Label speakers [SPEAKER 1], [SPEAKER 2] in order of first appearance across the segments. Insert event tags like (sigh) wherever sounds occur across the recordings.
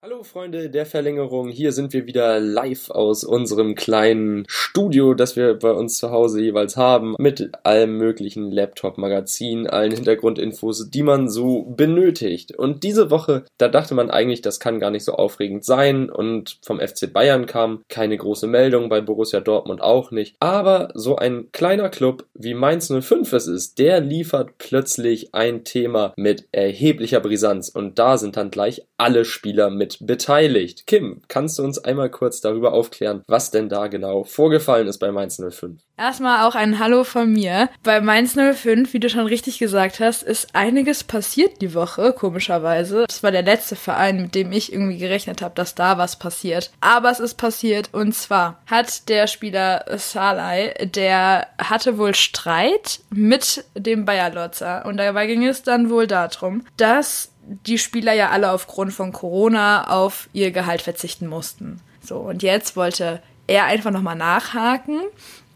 [SPEAKER 1] Hallo Freunde der Verlängerung, hier sind wir wieder live aus unserem kleinen Studio, das wir bei uns zu Hause jeweils haben, mit allem möglichen Laptop-Magazin, allen Hintergrundinfos, die man so benötigt. Und diese Woche, da dachte man eigentlich, das kann gar nicht so aufregend sein und vom FC Bayern kam keine große Meldung, bei Borussia Dortmund auch nicht. Aber so ein kleiner Club wie Mainz 05 es ist, der liefert plötzlich ein Thema mit erheblicher Brisanz und da sind dann gleich alle Spieler mit beteiligt. Kim, kannst du uns einmal kurz darüber aufklären, was denn da genau vorgefallen ist bei Mainz 05?
[SPEAKER 2] Erstmal auch ein Hallo von mir. Bei Mainz 05, wie du schon richtig gesagt hast, ist einiges passiert die Woche, komischerweise. Das war der letzte Verein, mit dem ich irgendwie gerechnet habe, dass da was passiert. Aber es ist passiert und zwar hat der Spieler Salai, der hatte wohl Streit mit dem Bayer Lotzer und dabei ging es dann wohl darum, dass die Spieler ja alle aufgrund von Corona auf ihr Gehalt verzichten mussten. So, und jetzt wollte er einfach nochmal nachhaken,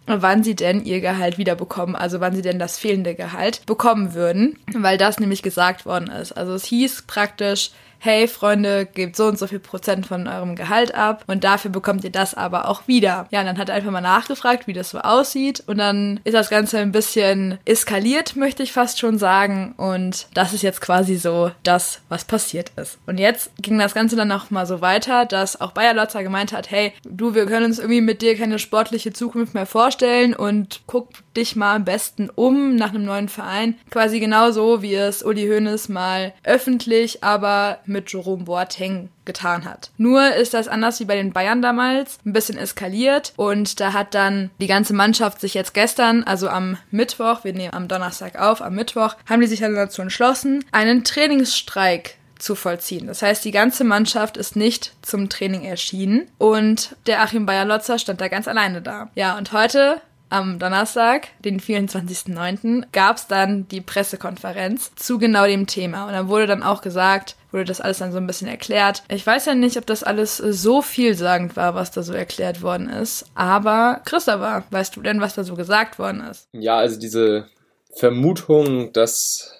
[SPEAKER 2] wann sie denn ihr Gehalt wiederbekommen, also wann sie denn das fehlende Gehalt bekommen würden, weil das nämlich gesagt worden ist. Also es hieß praktisch, hey Freunde, gebt so und so viel Prozent von eurem Gehalt ab und dafür bekommt ihr das aber auch wieder. Ja, und dann hat er einfach mal nachgefragt, wie das so aussieht und dann ist das Ganze ein bisschen eskaliert, möchte ich fast schon sagen und das ist jetzt quasi so das, was passiert ist. Und jetzt ging das Ganze dann auch mal so weiter, dass auch Bayer Lotzer gemeint hat, hey, du, wir können uns irgendwie mit dir keine sportliche Zukunft mehr vorstellen und guck dich mal am besten um nach einem neuen Verein. Quasi genauso, wie es Uli Hoeneß mal öffentlich, aber mit Jerome Boateng getan hat. Nur ist das anders wie bei den Bayern damals, ein bisschen eskaliert und da hat dann die ganze Mannschaft sich jetzt gestern, also am Mittwoch, wir nehmen am Donnerstag auf, am Mittwoch, haben die sich dann dazu entschlossen, einen Trainingsstreik zu vollziehen. Das heißt, die ganze Mannschaft ist nicht zum Training erschienen und der Achim Bayer-Lotzer stand da ganz alleine da. Ja, und heute am Donnerstag, den 24.09., gab es dann die Pressekonferenz zu genau dem Thema. Und dann wurde dann auch gesagt, wurde das alles dann so ein bisschen erklärt. Ich weiß ja nicht, ob das alles so vielsagend war, was da so erklärt worden ist. Aber Christopher, weißt du denn, was da so gesagt worden ist?
[SPEAKER 1] Ja, also diese Vermutung, dass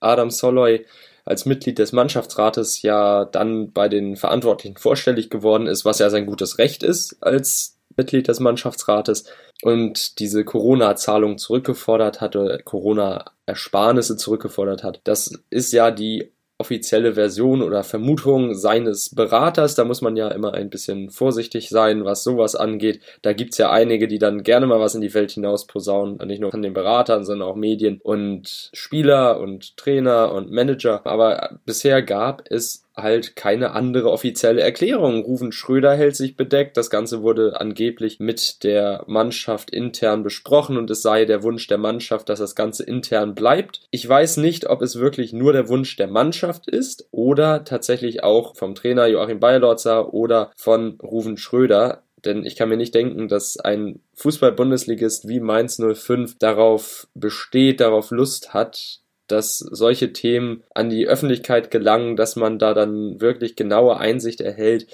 [SPEAKER 1] Adam Soloy als Mitglied des Mannschaftsrates ja dann bei den Verantwortlichen vorstellig geworden ist, was ja sein gutes Recht ist als Mitglied des Mannschaftsrates und diese Corona-Zahlung zurückgefordert hatte, Corona-Ersparnisse zurückgefordert hat. Das ist ja die offizielle Version oder Vermutung seines Beraters. Da muss man ja immer ein bisschen vorsichtig sein, was sowas angeht. Da gibt's ja einige, die dann gerne mal was in die Welt hinaus posaunen. Nicht nur von den Beratern, sondern auch Medien und Spieler und Trainer und Manager. Aber bisher gab es halt keine andere offizielle Erklärung. Rufen Schröder hält sich bedeckt. Das Ganze wurde angeblich mit der Mannschaft intern besprochen und es sei der Wunsch der Mannschaft, dass das Ganze intern bleibt. Ich weiß nicht, ob es wirklich nur der Wunsch der Mannschaft ist oder tatsächlich auch vom Trainer Joachim Bayerlotzer oder von Rufen Schröder. Denn ich kann mir nicht denken, dass ein Fußball-Bundesligist wie Mainz 05 darauf besteht, darauf Lust hat, dass solche Themen an die Öffentlichkeit gelangen, dass man da dann wirklich genaue Einsicht erhält,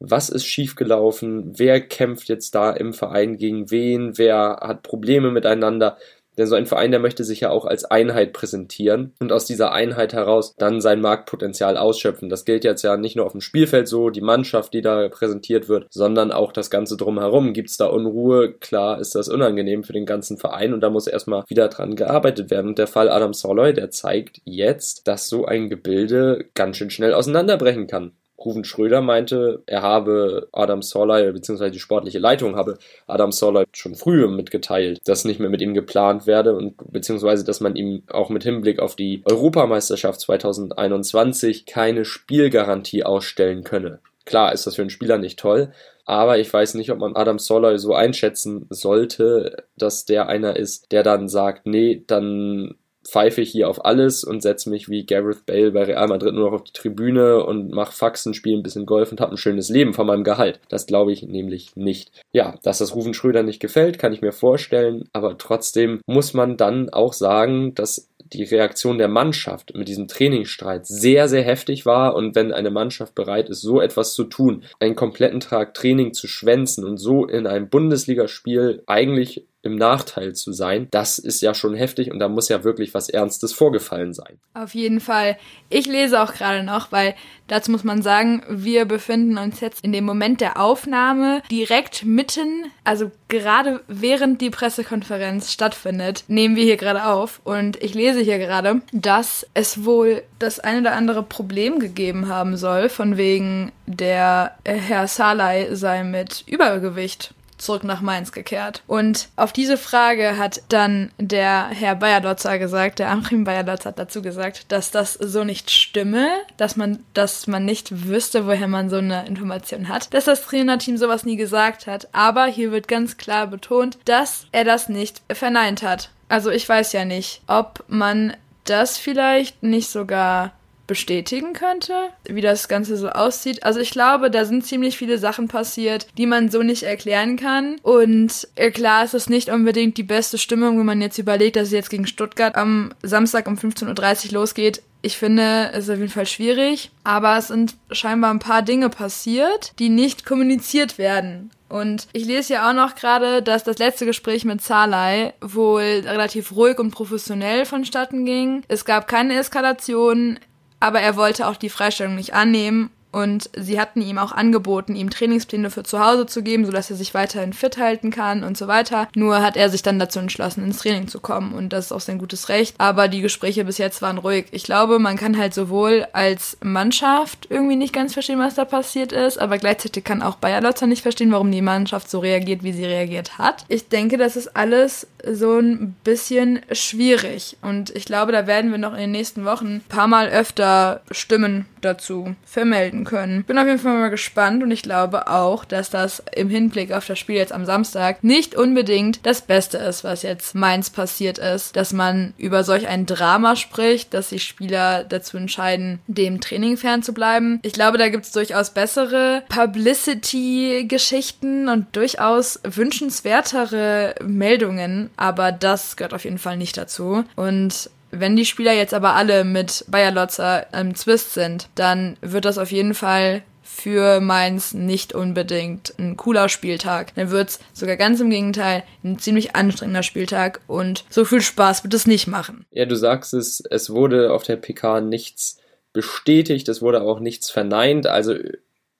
[SPEAKER 1] was ist schiefgelaufen, wer kämpft jetzt da im Verein gegen wen, wer hat Probleme miteinander. Denn so ein Verein, der möchte sich ja auch als Einheit präsentieren und aus dieser Einheit heraus dann sein Marktpotenzial ausschöpfen. Das gilt jetzt ja nicht nur auf dem Spielfeld so, die Mannschaft, die da präsentiert wird, sondern auch das Ganze drumherum. Gibt es da Unruhe? Klar ist das unangenehm für den ganzen Verein und da muss erstmal wieder dran gearbeitet werden. Und der Fall Adam Soloy, der zeigt jetzt, dass so ein Gebilde ganz schön schnell auseinanderbrechen kann. Ruven Schröder meinte, er habe Adam Sorley, beziehungsweise die sportliche Leitung habe Adam Sorley schon früher mitgeteilt, dass nicht mehr mit ihm geplant werde und beziehungsweise, dass man ihm auch mit Hinblick auf die Europameisterschaft 2021 keine Spielgarantie ausstellen könne. Klar ist das für einen Spieler nicht toll, aber ich weiß nicht, ob man Adam Soloy so einschätzen sollte, dass der einer ist, der dann sagt, nee, dann pfeife ich hier auf alles und setze mich wie Gareth Bale bei Real Madrid nur noch auf die Tribüne und mache Faxen, spiele ein bisschen Golf und habe ein schönes Leben von meinem Gehalt. Das glaube ich nämlich nicht. Ja, dass das Rufen Schröder nicht gefällt, kann ich mir vorstellen, aber trotzdem muss man dann auch sagen, dass die Reaktion der Mannschaft mit diesem Trainingsstreit sehr, sehr heftig war und wenn eine Mannschaft bereit ist, so etwas zu tun, einen kompletten Tag Training zu schwänzen und so in einem Bundesligaspiel eigentlich im Nachteil zu sein, das ist ja schon heftig und da muss ja wirklich was Ernstes vorgefallen sein.
[SPEAKER 2] Auf jeden Fall. Ich lese auch gerade noch, weil dazu muss man sagen, wir befinden uns jetzt in dem Moment der Aufnahme direkt mitten, also gerade während die Pressekonferenz stattfindet, nehmen wir hier gerade auf und ich lese hier gerade, dass es wohl das eine oder andere Problem gegeben haben soll, von wegen der Herr Salai sei mit Übergewicht zurück nach Mainz gekehrt. Und auf diese Frage hat dann der Herr Bayerlotzer gesagt, der Achim Bayerlotzer hat dazu gesagt, dass das so nicht stimme, dass man, dass man nicht wüsste, woher man so eine Information hat, dass das Trainerteam sowas nie gesagt hat. Aber hier wird ganz klar betont, dass er das nicht verneint hat. Also ich weiß ja nicht, ob man das vielleicht nicht sogar bestätigen könnte, wie das Ganze so aussieht. Also ich glaube, da sind ziemlich viele Sachen passiert, die man so nicht erklären kann. Und äh, klar ist es nicht unbedingt die beste Stimmung, wenn man jetzt überlegt, dass es jetzt gegen Stuttgart am Samstag um 15.30 Uhr losgeht. Ich finde, es ist auf jeden Fall schwierig, aber es sind scheinbar ein paar Dinge passiert, die nicht kommuniziert werden. Und ich lese ja auch noch gerade, dass das letzte Gespräch mit Salai wohl relativ ruhig und professionell vonstatten ging. Es gab keine Eskalation aber er wollte auch die Freistellung nicht annehmen und sie hatten ihm auch angeboten, ihm Trainingspläne für zu Hause zu geben, sodass er sich weiterhin fit halten kann und so weiter. Nur hat er sich dann dazu entschlossen, ins Training zu kommen und das ist auch sein gutes Recht. Aber die Gespräche bis jetzt waren ruhig. Ich glaube, man kann halt sowohl als Mannschaft irgendwie nicht ganz verstehen, was da passiert ist, aber gleichzeitig kann auch Bayer Lotzer nicht verstehen, warum die Mannschaft so reagiert, wie sie reagiert hat. Ich denke, das ist alles so ein bisschen schwierig und ich glaube, da werden wir noch in den nächsten Wochen ein paar Mal öfter Stimmen dazu vermelden können. Bin auf jeden Fall mal gespannt und ich glaube auch, dass das im Hinblick auf das Spiel jetzt am Samstag nicht unbedingt das Beste ist, was jetzt Mainz passiert ist, dass man über solch ein Drama spricht, dass die Spieler dazu entscheiden, dem Training fernzubleiben. Ich glaube, da gibt es durchaus bessere Publicity-Geschichten und durchaus wünschenswertere Meldungen, aber das gehört auf jeden Fall nicht dazu. Und wenn die Spieler jetzt aber alle mit Bayer Lotzer im Zwist sind, dann wird das auf jeden Fall für Mainz nicht unbedingt ein cooler Spieltag. Dann wird's sogar ganz im Gegenteil ein ziemlich anstrengender Spieltag und so viel Spaß wird es nicht machen.
[SPEAKER 1] Ja, du sagst es, es wurde auf der PK nichts bestätigt, es wurde auch nichts verneint, also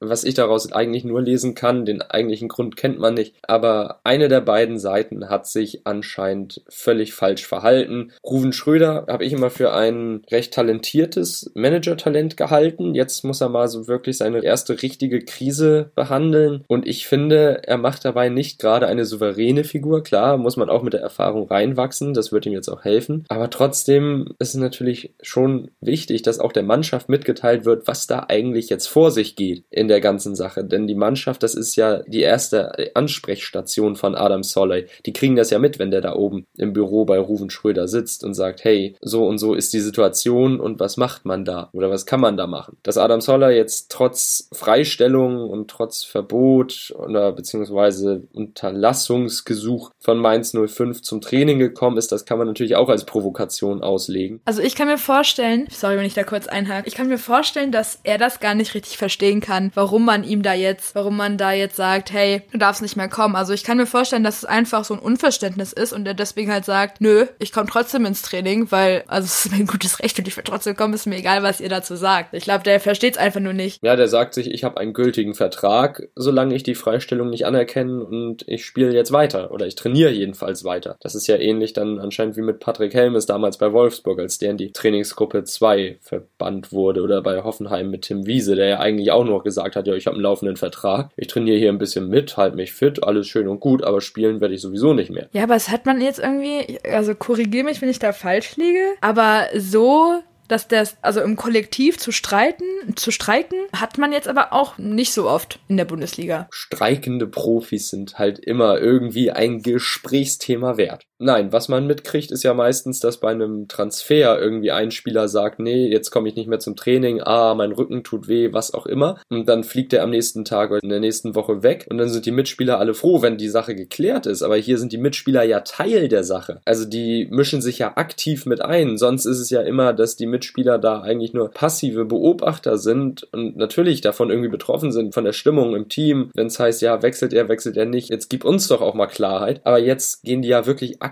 [SPEAKER 1] was ich daraus eigentlich nur lesen kann, den eigentlichen Grund kennt man nicht, aber eine der beiden Seiten hat sich anscheinend völlig falsch verhalten. Ruven Schröder habe ich immer für ein recht talentiertes Manager-Talent gehalten. Jetzt muss er mal so wirklich seine erste richtige Krise behandeln und ich finde, er macht dabei nicht gerade eine souveräne Figur. Klar, muss man auch mit der Erfahrung reinwachsen, das wird ihm jetzt auch helfen, aber trotzdem ist es natürlich schon wichtig, dass auch der Mannschaft mitgeteilt wird, was da eigentlich jetzt vor sich geht in der ganzen Sache. Denn die Mannschaft, das ist ja die erste Ansprechstation von Adam Soley. Die kriegen das ja mit, wenn der da oben im Büro bei Ruven Schröder sitzt und sagt, hey, so und so ist die Situation und was macht man da? Oder was kann man da machen? Dass Adam Soley jetzt trotz Freistellung und trotz Verbot oder beziehungsweise Unterlassungsgesuch von Mainz 05 zum Training gekommen ist, das kann man natürlich auch als Provokation auslegen.
[SPEAKER 2] Also ich kann mir vorstellen, sorry, wenn ich da kurz einhake, ich kann mir vorstellen, dass er das gar nicht richtig verstehen kann, warum man ihm da jetzt, warum man da jetzt sagt, hey, du darfst nicht mehr kommen. Also ich kann mir vorstellen, dass es einfach so ein Unverständnis ist und er deswegen halt sagt, nö, ich komme trotzdem ins Training, weil, also es ist mein gutes Recht und ich will trotzdem kommen, ist mir egal, was ihr dazu sagt. Ich glaube, der versteht es einfach nur nicht.
[SPEAKER 1] Ja, der sagt sich, ich habe einen gültigen Vertrag, solange ich die Freistellung nicht anerkenne und ich spiele jetzt weiter oder ich trainiere jedenfalls weiter. Das ist ja ähnlich dann anscheinend wie mit Patrick Helmes damals bei Wolfsburg, als der in die Trainingsgruppe 2 verbannt wurde oder bei Hoffenheim mit Tim Wiese, der ja eigentlich auch noch gesagt gesagt hat, ja, ich habe einen laufenden Vertrag, ich trainiere hier ein bisschen mit, halte mich fit, alles schön und gut, aber spielen werde ich sowieso nicht mehr.
[SPEAKER 2] Ja, aber es hat man jetzt irgendwie, also korrigiere mich, wenn ich da falsch liege, aber so dass das, also im Kollektiv zu streiten, zu streiken, hat man jetzt aber auch nicht so oft in der Bundesliga.
[SPEAKER 1] Streikende Profis sind halt immer irgendwie ein Gesprächsthema wert. Nein, was man mitkriegt, ist ja meistens, dass bei einem Transfer irgendwie ein Spieler sagt, nee, jetzt komme ich nicht mehr zum Training, ah, mein Rücken tut weh, was auch immer. Und dann fliegt er am nächsten Tag oder in der nächsten Woche weg und dann sind die Mitspieler alle froh, wenn die Sache geklärt ist. Aber hier sind die Mitspieler ja Teil der Sache. Also die mischen sich ja aktiv mit ein. Sonst ist es ja immer, dass die Mitspieler da eigentlich nur passive Beobachter sind und natürlich davon irgendwie betroffen sind, von der Stimmung im Team. Wenn es heißt, ja, wechselt er, wechselt er nicht. Jetzt gib uns doch auch mal Klarheit. Aber jetzt gehen die ja wirklich aktiv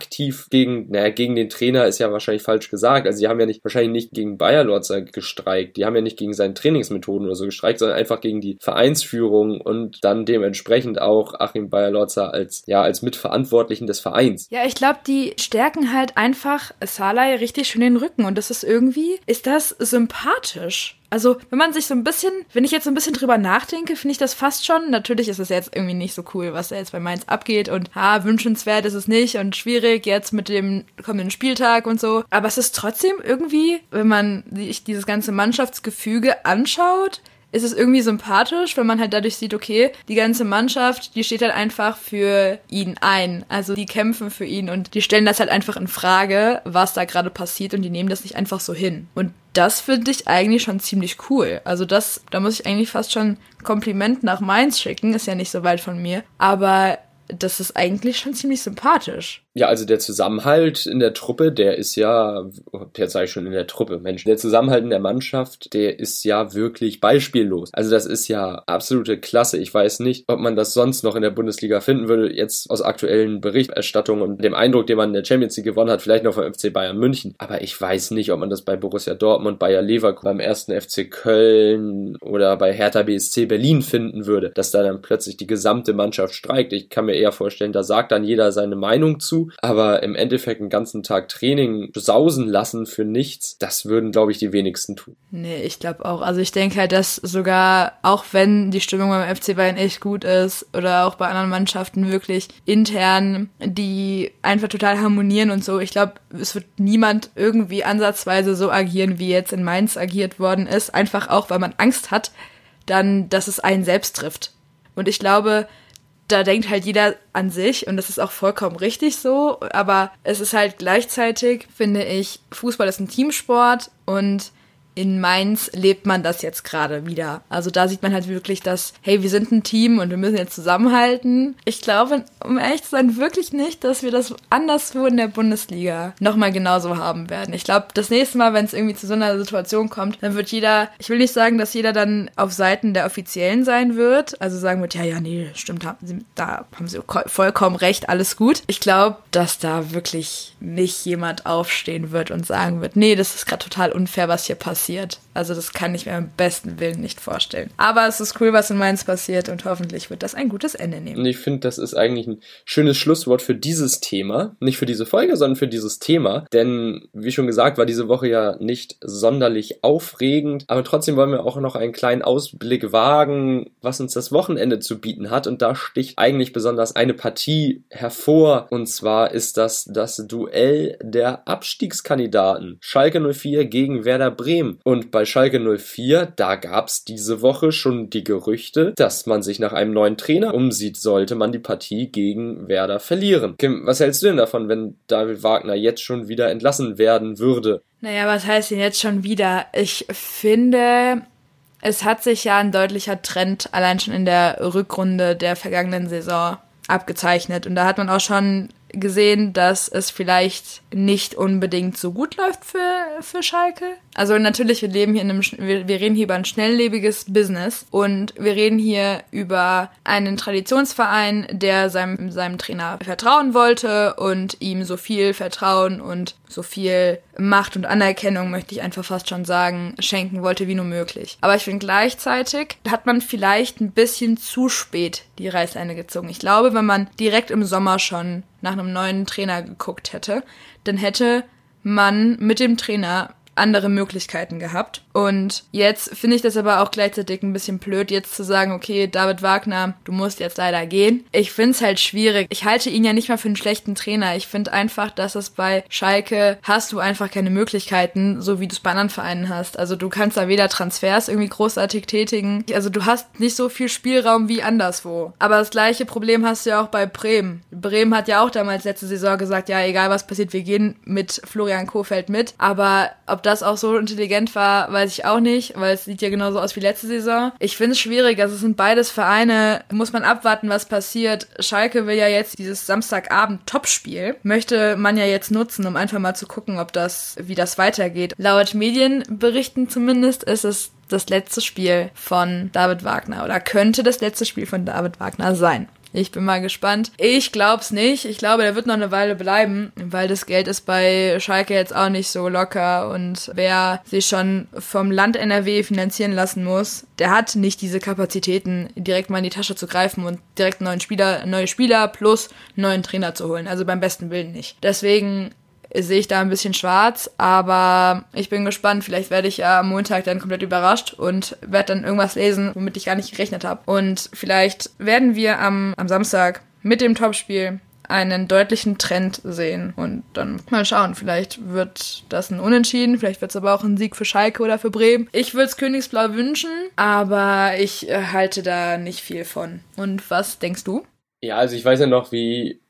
[SPEAKER 1] gegen, naja, gegen den Trainer ist ja wahrscheinlich falsch gesagt. Also die haben ja nicht, wahrscheinlich nicht gegen Bayer Lorzer gestreikt. Die haben ja nicht gegen seine Trainingsmethoden oder so gestreikt, sondern einfach gegen die Vereinsführung und dann dementsprechend auch Achim Bayer Lorzer als, ja, als Mitverantwortlichen des Vereins.
[SPEAKER 2] Ja, ich glaube, die stärken halt einfach Salai richtig schön den Rücken und das ist irgendwie, ist das sympathisch. Also, wenn man sich so ein bisschen, wenn ich jetzt so ein bisschen drüber nachdenke, finde ich das fast schon. Natürlich ist es jetzt irgendwie nicht so cool, was da jetzt bei Mainz abgeht und ha, wünschenswert ist es nicht und schwierig jetzt mit dem kommenden Spieltag und so. Aber es ist trotzdem irgendwie, wenn man sich dieses ganze Mannschaftsgefüge anschaut, ist es irgendwie sympathisch, wenn man halt dadurch sieht, okay, die ganze Mannschaft, die steht halt einfach für ihn ein. Also die kämpfen für ihn und die stellen das halt einfach in Frage, was da gerade passiert und die nehmen das nicht einfach so hin. Und das finde ich eigentlich schon ziemlich cool. Also das, da muss ich eigentlich fast schon Kompliment nach Mainz schicken, ist ja nicht so weit von mir. Aber das ist eigentlich schon ziemlich sympathisch.
[SPEAKER 1] Ja, also der Zusammenhalt in der Truppe, der ist ja, jetzt sage ich schon in der Truppe, Mensch, der Zusammenhalt in der Mannschaft, der ist ja wirklich beispiellos. Also das ist ja absolute Klasse. Ich weiß nicht, ob man das sonst noch in der Bundesliga finden würde, jetzt aus aktuellen Berichterstattungen und dem Eindruck, den man in der Champions League gewonnen hat, vielleicht noch vom FC Bayern München. Aber ich weiß nicht, ob man das bei Borussia Dortmund, Bayer Leverkusen, beim ersten FC Köln oder bei Hertha BSC Berlin finden würde, dass da dann plötzlich die gesamte Mannschaft streikt. Ich kann mir eher vorstellen, da sagt dann jeder seine Meinung zu aber im Endeffekt einen ganzen Tag Training sausen lassen für nichts, das würden, glaube ich, die wenigsten tun.
[SPEAKER 2] Nee, ich glaube auch. Also ich denke halt, dass sogar, auch wenn die Stimmung beim FC Bayern echt gut ist oder auch bei anderen Mannschaften wirklich intern, die einfach total harmonieren und so, ich glaube, es wird niemand irgendwie ansatzweise so agieren, wie jetzt in Mainz agiert worden ist. Einfach auch, weil man Angst hat, dann, dass es einen selbst trifft. Und ich glaube, da denkt halt jeder an sich und das ist auch vollkommen richtig so, aber es ist halt gleichzeitig, finde ich, Fußball ist ein Teamsport und in Mainz lebt man das jetzt gerade wieder. Also da sieht man halt wirklich, dass, hey, wir sind ein Team und wir müssen jetzt zusammenhalten. Ich glaube, um ehrlich zu sein, wirklich nicht, dass wir das anderswo in der Bundesliga nochmal genauso haben werden. Ich glaube, das nächste Mal, wenn es irgendwie zu so einer Situation kommt, dann wird jeder, ich will nicht sagen, dass jeder dann auf Seiten der Offiziellen sein wird, also sagen wird, ja, ja, nee, stimmt, da haben sie vollkommen recht, alles gut. Ich glaube, dass da wirklich nicht jemand aufstehen wird und sagen wird, nee, das ist gerade total unfair, was hier passiert passiert. Also das kann ich mir am besten Willen nicht vorstellen. Aber es ist cool, was in Mainz passiert und hoffentlich wird das ein gutes Ende nehmen.
[SPEAKER 1] Und ich finde, das ist eigentlich ein schönes Schlusswort für dieses Thema. Nicht für diese Folge, sondern für dieses Thema. Denn, wie schon gesagt, war diese Woche ja nicht sonderlich aufregend. Aber trotzdem wollen wir auch noch einen kleinen Ausblick wagen, was uns das Wochenende zu bieten hat. Und da sticht eigentlich besonders eine Partie hervor. Und zwar ist das das Duell der Abstiegskandidaten. Schalke 04 gegen Werder Bremen. Und bei Schalke 04, da gab's diese Woche schon die Gerüchte, dass man sich nach einem neuen Trainer umsieht, sollte man die Partie gegen Werder verlieren. Kim, was hältst du denn davon, wenn David Wagner jetzt schon wieder entlassen werden würde?
[SPEAKER 2] Naja, was heißt denn jetzt schon wieder? Ich finde, es hat sich ja ein deutlicher Trend allein schon in der Rückrunde der vergangenen Saison abgezeichnet. Und da hat man auch schon gesehen, dass es vielleicht nicht unbedingt so gut läuft für, für Schalke. Also natürlich, wir leben hier in einem, wir, wir reden hier über ein schnelllebiges Business und wir reden hier über einen Traditionsverein, der seinem, seinem Trainer vertrauen wollte und ihm so viel Vertrauen und so viel Macht und Anerkennung, möchte ich einfach fast schon sagen, schenken wollte wie nur möglich. Aber ich finde gleichzeitig hat man vielleicht ein bisschen zu spät die Reißleine gezogen. Ich glaube, wenn man direkt im Sommer schon nach einem neuen Trainer geguckt hätte, dann hätte man mit dem Trainer andere Möglichkeiten gehabt. Und jetzt finde ich das aber auch gleichzeitig ein bisschen blöd, jetzt zu sagen, okay, David Wagner, du musst jetzt leider gehen. Ich finde es halt schwierig. Ich halte ihn ja nicht mal für einen schlechten Trainer. Ich finde einfach, dass es bei Schalke hast du einfach keine Möglichkeiten, so wie du es bei anderen Vereinen hast. Also du kannst da weder Transfers irgendwie großartig tätigen. Also du hast nicht so viel Spielraum wie anderswo. Aber das gleiche Problem hast du ja auch bei Bremen. Bremen hat ja auch damals letzte Saison gesagt, ja, egal was passiert, wir gehen mit Florian Kofeld mit. Aber ob das auch so intelligent war, weiß ich auch nicht, weil es sieht ja genauso aus wie letzte Saison. Ich finde es schwierig. Also es sind beides Vereine, muss man abwarten, was passiert. Schalke will ja jetzt dieses Samstagabend Topspiel, möchte man ja jetzt nutzen, um einfach mal zu gucken, ob das, wie das weitergeht. Laut Medienberichten zumindest ist es das letzte Spiel von David Wagner oder könnte das letzte Spiel von David Wagner sein. Ich bin mal gespannt. Ich glaub's nicht. Ich glaube, der wird noch eine Weile bleiben, weil das Geld ist bei Schalke jetzt auch nicht so locker und wer sich schon vom Land NRW finanzieren lassen muss, der hat nicht diese Kapazitäten, direkt mal in die Tasche zu greifen und direkt neuen Spieler, neue Spieler plus neuen Trainer zu holen. Also beim besten Willen nicht. Deswegen sehe ich da ein bisschen schwarz, aber ich bin gespannt. Vielleicht werde ich ja am Montag dann komplett überrascht und werde dann irgendwas lesen, womit ich gar nicht gerechnet habe. Und vielleicht werden wir am, am Samstag mit dem Topspiel einen deutlichen Trend sehen und dann mal schauen. Vielleicht wird das ein Unentschieden, vielleicht wird es aber auch ein Sieg für Schalke oder für Bremen. Ich würde es Königsblau wünschen, aber ich äh, halte da nicht viel von. Und was denkst du?
[SPEAKER 1] Ja, also ich weiß ja noch, wie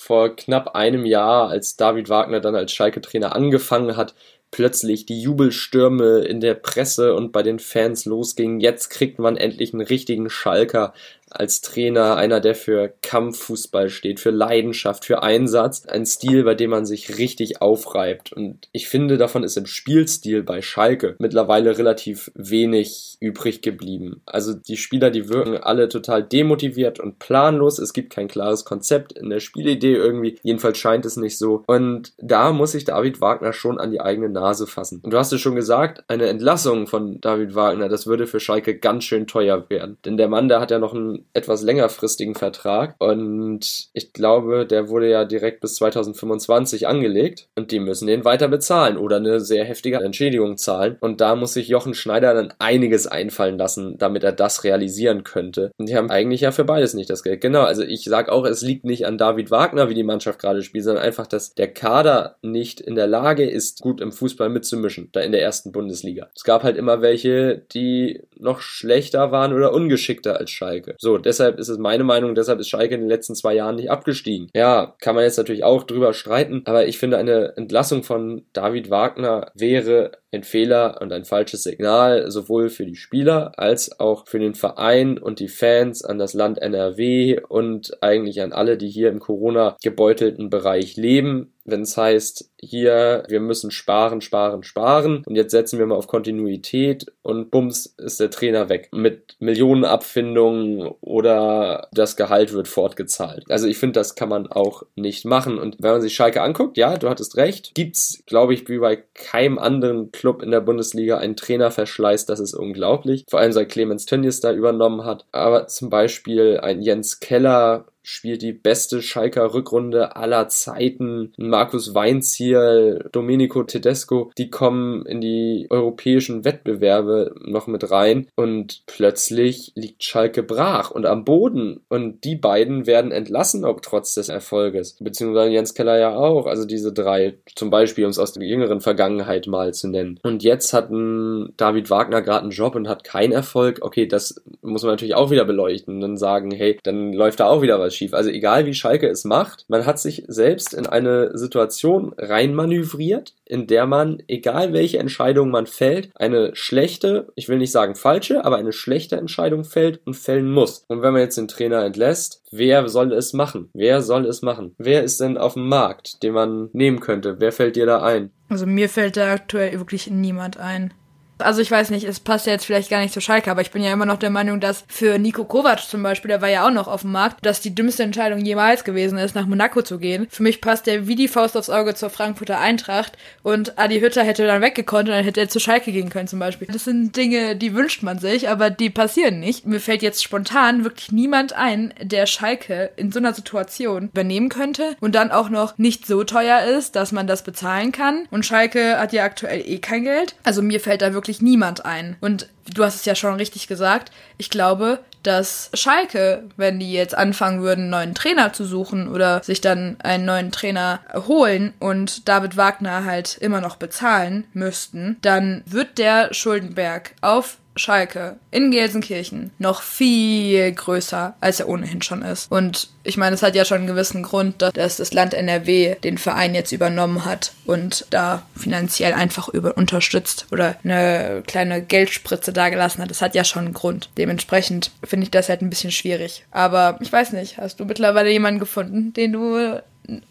[SPEAKER 1] vor knapp einem Jahr, als David Wagner dann als Schalke-Trainer angefangen hat, plötzlich die Jubelstürme in der Presse und bei den Fans losgingen. Jetzt kriegt man endlich einen richtigen Schalker als Trainer einer, der für Kampffußball steht, für Leidenschaft, für Einsatz. Ein Stil, bei dem man sich richtig aufreibt. Und ich finde, davon ist im Spielstil bei Schalke mittlerweile relativ wenig übrig geblieben. Also die Spieler, die wirken alle total demotiviert und planlos. Es gibt kein klares Konzept in der Spielidee irgendwie. Jedenfalls scheint es nicht so. Und da muss sich David Wagner schon an die eigene Nase fassen. Und du hast es schon gesagt, eine Entlassung von David Wagner, das würde für Schalke ganz schön teuer werden. Denn der Mann, der hat ja noch einen etwas längerfristigen Vertrag und ich glaube, der wurde ja direkt bis 2025 angelegt und die müssen den weiter bezahlen oder eine sehr heftige Entschädigung zahlen und da muss sich Jochen Schneider dann einiges einfallen lassen, damit er das realisieren könnte. Und die haben eigentlich ja für beides nicht das Geld. Genau, also ich sag auch, es liegt nicht an David Wagner, wie die Mannschaft gerade spielt, sondern einfach, dass der Kader nicht in der Lage ist, gut im Fußball mitzumischen, da in der ersten Bundesliga. Es gab halt immer welche, die noch schlechter waren oder ungeschickter als Schalke. So, so, deshalb ist es meine Meinung, deshalb ist Schalke in den letzten zwei Jahren nicht abgestiegen. Ja, kann man jetzt natürlich auch drüber streiten, aber ich finde, eine Entlassung von David Wagner wäre ein Fehler und ein falsches Signal, sowohl für die Spieler als auch für den Verein und die Fans, an das Land NRW und eigentlich an alle, die hier im Corona gebeutelten Bereich leben wenn es heißt, hier, wir müssen sparen, sparen, sparen und jetzt setzen wir mal auf Kontinuität und bums ist der Trainer weg mit Millionenabfindungen oder das Gehalt wird fortgezahlt. Also ich finde, das kann man auch nicht machen und wenn man sich Schalke anguckt, ja, du hattest recht, gibt's, glaube ich, wie bei keinem anderen Club in der Bundesliga einen Trainerverschleiß, das ist unglaublich. Vor allem seit Clemens Tönnies da übernommen hat. Aber zum Beispiel ein Jens Keller spielt die beste Schalker Rückrunde aller Zeiten. Markus Weinziel, Domenico Tedesco, die kommen in die europäischen Wettbewerbe noch mit rein und plötzlich liegt Schalke brach und am Boden und die beiden werden entlassen, ob trotz des Erfolges. Beziehungsweise Jens Keller ja auch, also diese drei, zum Beispiel, um es aus der jüngeren Vergangenheit mal zu nennen. Und jetzt hat ein David Wagner gerade einen Job und hat keinen Erfolg. Okay, das muss man natürlich auch wieder beleuchten und dann sagen, hey, dann läuft da auch wieder was schief. Also egal wie Schalke es macht, man hat sich selbst in eine Situation reinmanövriert, in der man, egal welche Entscheidung man fällt, eine schlechte, ich will nicht sagen falsche, aber eine schlechte Entscheidung fällt und fällen muss. Und wenn man jetzt den Trainer entlässt, wer soll es machen? Wer soll es machen? Wer ist denn auf dem Markt, den man nehmen könnte? Wer fällt dir da ein?
[SPEAKER 2] Also mir fällt da aktuell wirklich niemand ein. Also ich weiß nicht, es passt ja jetzt vielleicht gar nicht zu Schalke, aber ich bin ja immer noch der Meinung, dass für Nico Kovac zum Beispiel, der war ja auch noch auf dem Markt, dass die dümmste Entscheidung jemals gewesen ist, nach Monaco zu gehen. Für mich passt der wie die Faust aufs Auge zur Frankfurter Eintracht und Adi Hütter hätte dann weggekonnt und dann hätte er zu Schalke gehen können zum Beispiel. Das sind Dinge, die wünscht man sich, aber die passieren nicht. Mir fällt jetzt spontan wirklich niemand ein, der Schalke in so einer Situation übernehmen könnte und dann auch noch nicht so teuer ist, dass man das bezahlen kann. Und Schalke hat ja aktuell eh kein Geld. Also mir fällt da wirklich niemand ein. Und du hast es ja schon richtig gesagt. Ich glaube, dass Schalke, wenn die jetzt anfangen würden, einen neuen Trainer zu suchen oder sich dann einen neuen Trainer holen und David Wagner halt immer noch bezahlen müssten, dann wird der Schuldenberg auf Schalke in Gelsenkirchen noch viel größer, als er ohnehin schon ist. Und ich meine, es hat ja schon einen gewissen Grund, dass das Land NRW den Verein jetzt übernommen hat und da finanziell einfach über unterstützt oder eine kleine Geldspritze dagelassen hat. Das hat ja schon einen Grund. Dementsprechend finde ich das halt ein bisschen schwierig. Aber ich weiß nicht, hast du mittlerweile jemanden gefunden, den du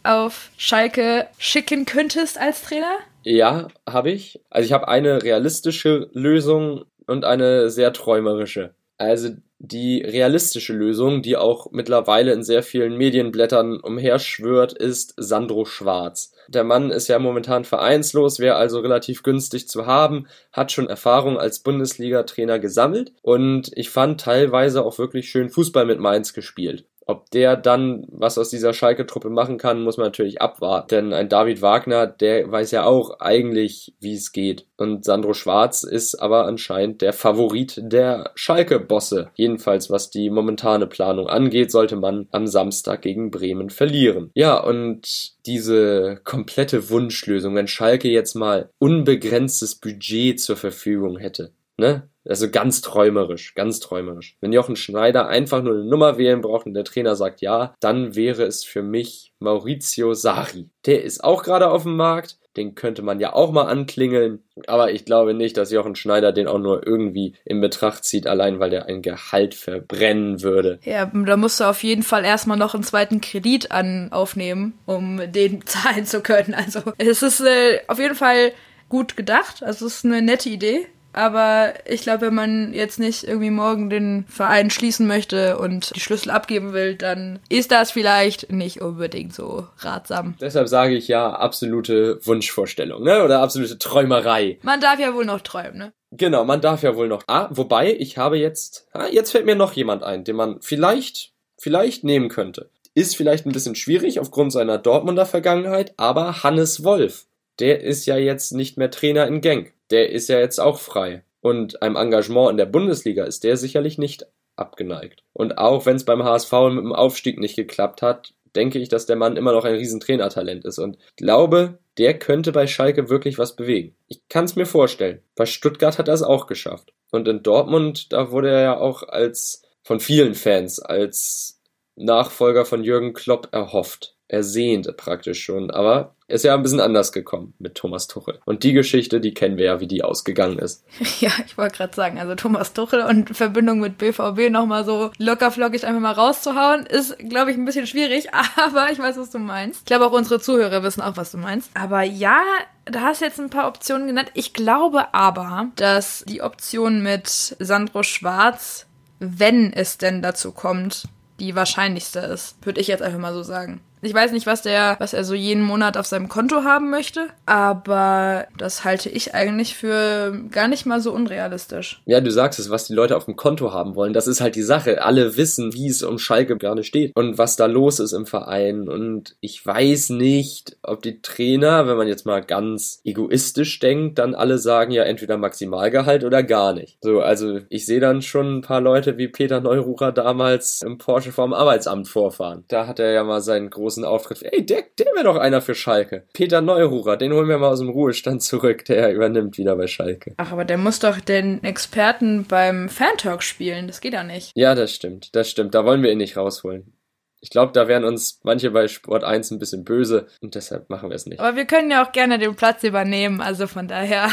[SPEAKER 2] auf Schalke schicken könntest als Trainer?
[SPEAKER 1] Ja, habe ich. Also ich habe eine realistische Lösung und eine sehr träumerische. Also die realistische Lösung, die auch mittlerweile in sehr vielen Medienblättern umherschwört, ist Sandro Schwarz. Der Mann ist ja momentan vereinslos, wäre also relativ günstig zu haben, hat schon Erfahrung als Bundesliga-Trainer gesammelt und ich fand teilweise auch wirklich schön Fußball mit Mainz gespielt. Ob der dann was aus dieser Schalke-Truppe machen kann, muss man natürlich abwarten. Denn ein David Wagner, der weiß ja auch eigentlich, wie es geht. Und Sandro Schwarz ist aber anscheinend der Favorit der Schalke-Bosse. Jedenfalls, was die momentane Planung angeht, sollte man am Samstag gegen Bremen verlieren. Ja, und diese komplette Wunschlösung, wenn Schalke jetzt mal unbegrenztes Budget zur Verfügung hätte, ne? Also ganz träumerisch, ganz träumerisch. Wenn Jochen Schneider einfach nur eine Nummer wählen braucht und der Trainer sagt ja, dann wäre es für mich Maurizio Sari. Der ist auch gerade auf dem Markt. Den könnte man ja auch mal anklingeln. Aber ich glaube nicht, dass Jochen Schneider den auch nur irgendwie in Betracht zieht, allein weil der ein Gehalt verbrennen würde.
[SPEAKER 2] Ja, da musst du auf jeden Fall erstmal noch einen zweiten Kredit an aufnehmen, um den (laughs) zahlen zu können. Also es ist äh, auf jeden Fall gut gedacht. Also es ist eine nette Idee. Aber ich glaube, wenn man jetzt nicht irgendwie morgen den Verein schließen möchte und die Schlüssel abgeben will, dann ist das vielleicht nicht unbedingt so ratsam.
[SPEAKER 1] Deshalb sage ich ja absolute Wunschvorstellung, ne? Oder absolute Träumerei.
[SPEAKER 2] Man darf ja wohl noch träumen, ne?
[SPEAKER 1] Genau, man darf ja wohl noch. Ah, wobei, ich habe jetzt, ah, jetzt fällt mir noch jemand ein, den man vielleicht, vielleicht nehmen könnte. Ist vielleicht ein bisschen schwierig aufgrund seiner Dortmunder Vergangenheit, aber Hannes Wolf, der ist ja jetzt nicht mehr Trainer in Genk der ist ja jetzt auch frei. Und einem Engagement in der Bundesliga ist der sicherlich nicht abgeneigt. Und auch wenn es beim HSV mit dem Aufstieg nicht geklappt hat, denke ich, dass der Mann immer noch ein Riesentrainertalent ist und glaube, der könnte bei Schalke wirklich was bewegen. Ich kann es mir vorstellen. Bei Stuttgart hat er es auch geschafft. Und in Dortmund, da wurde er ja auch als von vielen Fans als Nachfolger von Jürgen Klopp erhofft ersehnt praktisch schon. Aber ist ja ein bisschen anders gekommen mit Thomas Tuchel. Und die Geschichte, die kennen wir ja, wie die ausgegangen ist. (laughs)
[SPEAKER 2] Ja, ich wollte gerade sagen, also Thomas Tuchel und Verbindung mit BVB nochmal so lockerflockig einfach mal rauszuhauen, ist, glaube ich, ein bisschen schwierig, (laughs) aber ich weiß, was du meinst. Ich glaube, auch unsere Zuhörer wissen auch, was du meinst. Aber ja, da hast jetzt ein paar Optionen genannt. Ich glaube aber, dass die Option mit Sandro Schwarz, wenn es denn dazu kommt, die wahrscheinlichste ist. Würde ich jetzt einfach mal so sagen. Ich weiß nicht, was der, was er so jeden Monat auf seinem Konto haben möchte, aber das halte ich eigentlich für gar nicht mal so unrealistisch.
[SPEAKER 1] Ja, du sagst es, was die Leute auf dem Konto haben wollen. Das ist halt die Sache. Alle wissen, wie es um Schalke gerade steht und was da los ist im Verein. Und ich weiß nicht, ob die Trainer, wenn man jetzt mal ganz egoistisch denkt, dann alle sagen ja entweder Maximalgehalt oder gar nicht. So, also ich sehe dann schon ein paar Leute wie Peter Neururer damals im Porsche vorm Arbeitsamt vorfahren. Da hat er ja mal seinen großen Auftritt. Ey, der, der wäre doch einer für Schalke. Peter Neururer, den holen wir mal aus dem Ruhestand zurück. Der übernimmt wieder bei Schalke.
[SPEAKER 2] Ach, aber der muss doch den Experten beim Fantalk spielen. Das geht ja nicht.
[SPEAKER 1] Ja, das stimmt. Das stimmt. Da wollen wir ihn nicht rausholen. Ich glaube, da wären uns manche bei Sport 1 ein bisschen böse und deshalb machen wir es nicht.
[SPEAKER 2] Aber wir können ja auch gerne den Platz übernehmen, also von daher.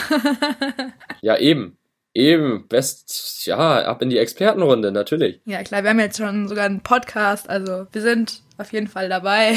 [SPEAKER 2] (laughs)
[SPEAKER 1] ja, eben. Eben, best, ja, ab in die Expertenrunde, natürlich.
[SPEAKER 2] Ja, klar, wir haben jetzt schon sogar einen Podcast, also wir sind auf jeden Fall dabei.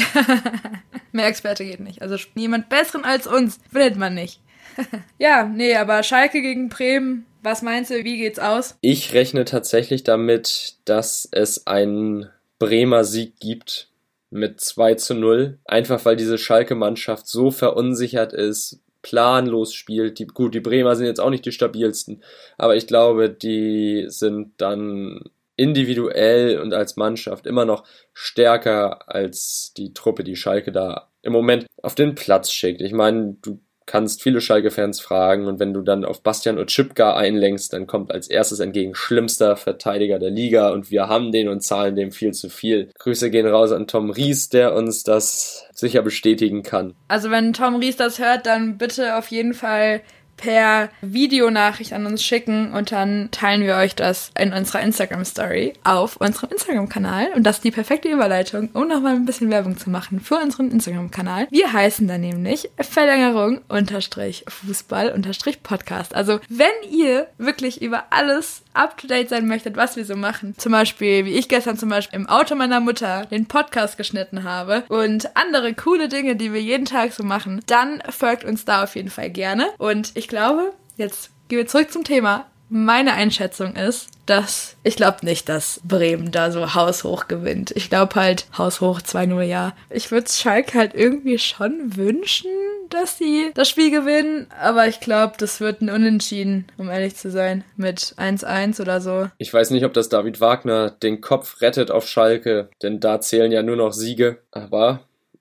[SPEAKER 2] (laughs) Mehr Experte geht nicht. Also jemand besseren als uns findet man nicht. (laughs) ja, nee, aber Schalke gegen Bremen, was meinst du, wie geht's aus?
[SPEAKER 1] Ich rechne tatsächlich damit, dass es einen Bremer Sieg gibt mit 2 zu 0. Einfach weil diese Schalke-Mannschaft so verunsichert ist, planlos spielt. Die, gut, die Bremer sind jetzt auch nicht die stabilsten, aber ich glaube, die sind dann individuell und als Mannschaft immer noch stärker als die Truppe, die Schalke da im Moment auf den Platz schickt. Ich meine, du kannst viele Schalke-Fans fragen und wenn du dann auf Bastian Otschipka einlenkst, dann kommt als erstes entgegen schlimmster Verteidiger der Liga und wir haben den und zahlen dem viel zu viel. Grüße gehen raus an Tom Ries, der uns das sicher bestätigen kann.
[SPEAKER 2] Also wenn Tom Ries das hört, dann bitte auf jeden Fall per Videonachricht an uns schicken und dann teilen wir euch das in unserer Instagram Story auf unserem Instagram-Kanal. Und das ist die perfekte Überleitung, um nochmal ein bisschen Werbung zu machen für unseren Instagram-Kanal. Wir heißen da nämlich Verlängerung unterstrich Fußball unterstrich Podcast. Also wenn ihr wirklich über alles up to date sein möchtet, was wir so machen, zum Beispiel wie ich gestern zum Beispiel im Auto meiner Mutter den Podcast geschnitten habe und andere coole Dinge, die wir jeden Tag so machen, dann folgt uns da auf jeden Fall gerne. Und ich glaube, jetzt gehen wir zurück zum Thema. Meine Einschätzung ist, dass ich glaube nicht, dass Bremen da so haushoch gewinnt. Ich glaube halt haushoch 2-0, ja. Ich würde Schalke halt irgendwie schon wünschen, dass sie das Spiel gewinnen, aber ich glaube, das wird ein Unentschieden, um ehrlich zu sein, mit 1-1 oder so.
[SPEAKER 1] Ich weiß nicht, ob das David Wagner den Kopf rettet auf Schalke, denn da zählen ja nur noch Siege, aber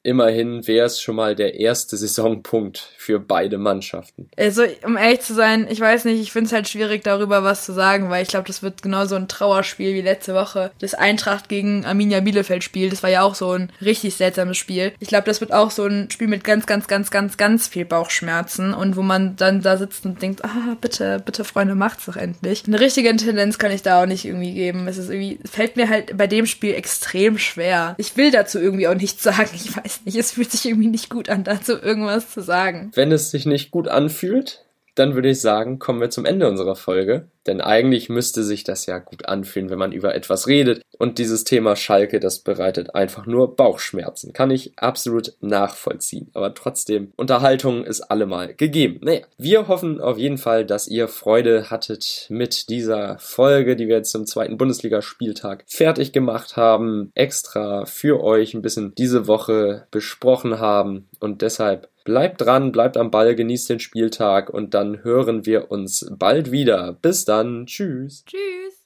[SPEAKER 1] immerhin wäre es schon mal der erste Saisonpunkt für beide Mannschaften.
[SPEAKER 2] Also, um ehrlich zu sein, ich weiß nicht, ich finde es halt schwierig, darüber was zu sagen, weil ich glaube, das wird genauso ein Trauerspiel wie letzte Woche. Das Eintracht gegen Arminia Bielefeld Spiel, das war ja auch so ein richtig seltsames Spiel. Ich glaube, das wird auch so ein Spiel mit ganz, ganz, ganz, ganz, ganz viel Bauchschmerzen und wo man dann da sitzt und denkt, ah, bitte, bitte, Freunde, macht's doch endlich. Eine richtige Tendenz kann ich da auch nicht irgendwie geben. Es ist irgendwie, fällt mir halt bei dem Spiel extrem schwer. Ich will dazu irgendwie auch nichts (laughs) sagen. Ich weiß nicht, es fühlt sich irgendwie nicht gut an, dazu irgendwas zu sagen.
[SPEAKER 1] Wenn es sich nicht gut anfühlt, dann würde ich sagen, kommen wir zum Ende unserer Folge. Denn eigentlich müsste sich das ja gut anfühlen, wenn man über etwas redet. Und dieses Thema Schalke, das bereitet einfach nur Bauchschmerzen. Kann ich absolut nachvollziehen. Aber trotzdem, Unterhaltung ist allemal gegeben. Naja, wir hoffen auf jeden Fall, dass ihr Freude hattet mit dieser Folge, die wir jetzt zum zweiten Bundesligaspieltag fertig gemacht haben. Extra für euch ein bisschen diese Woche besprochen haben. Und deshalb Bleibt dran, bleibt am Ball, genießt den Spieltag und dann hören wir uns bald wieder. Bis dann. Tschüss.
[SPEAKER 2] Tschüss.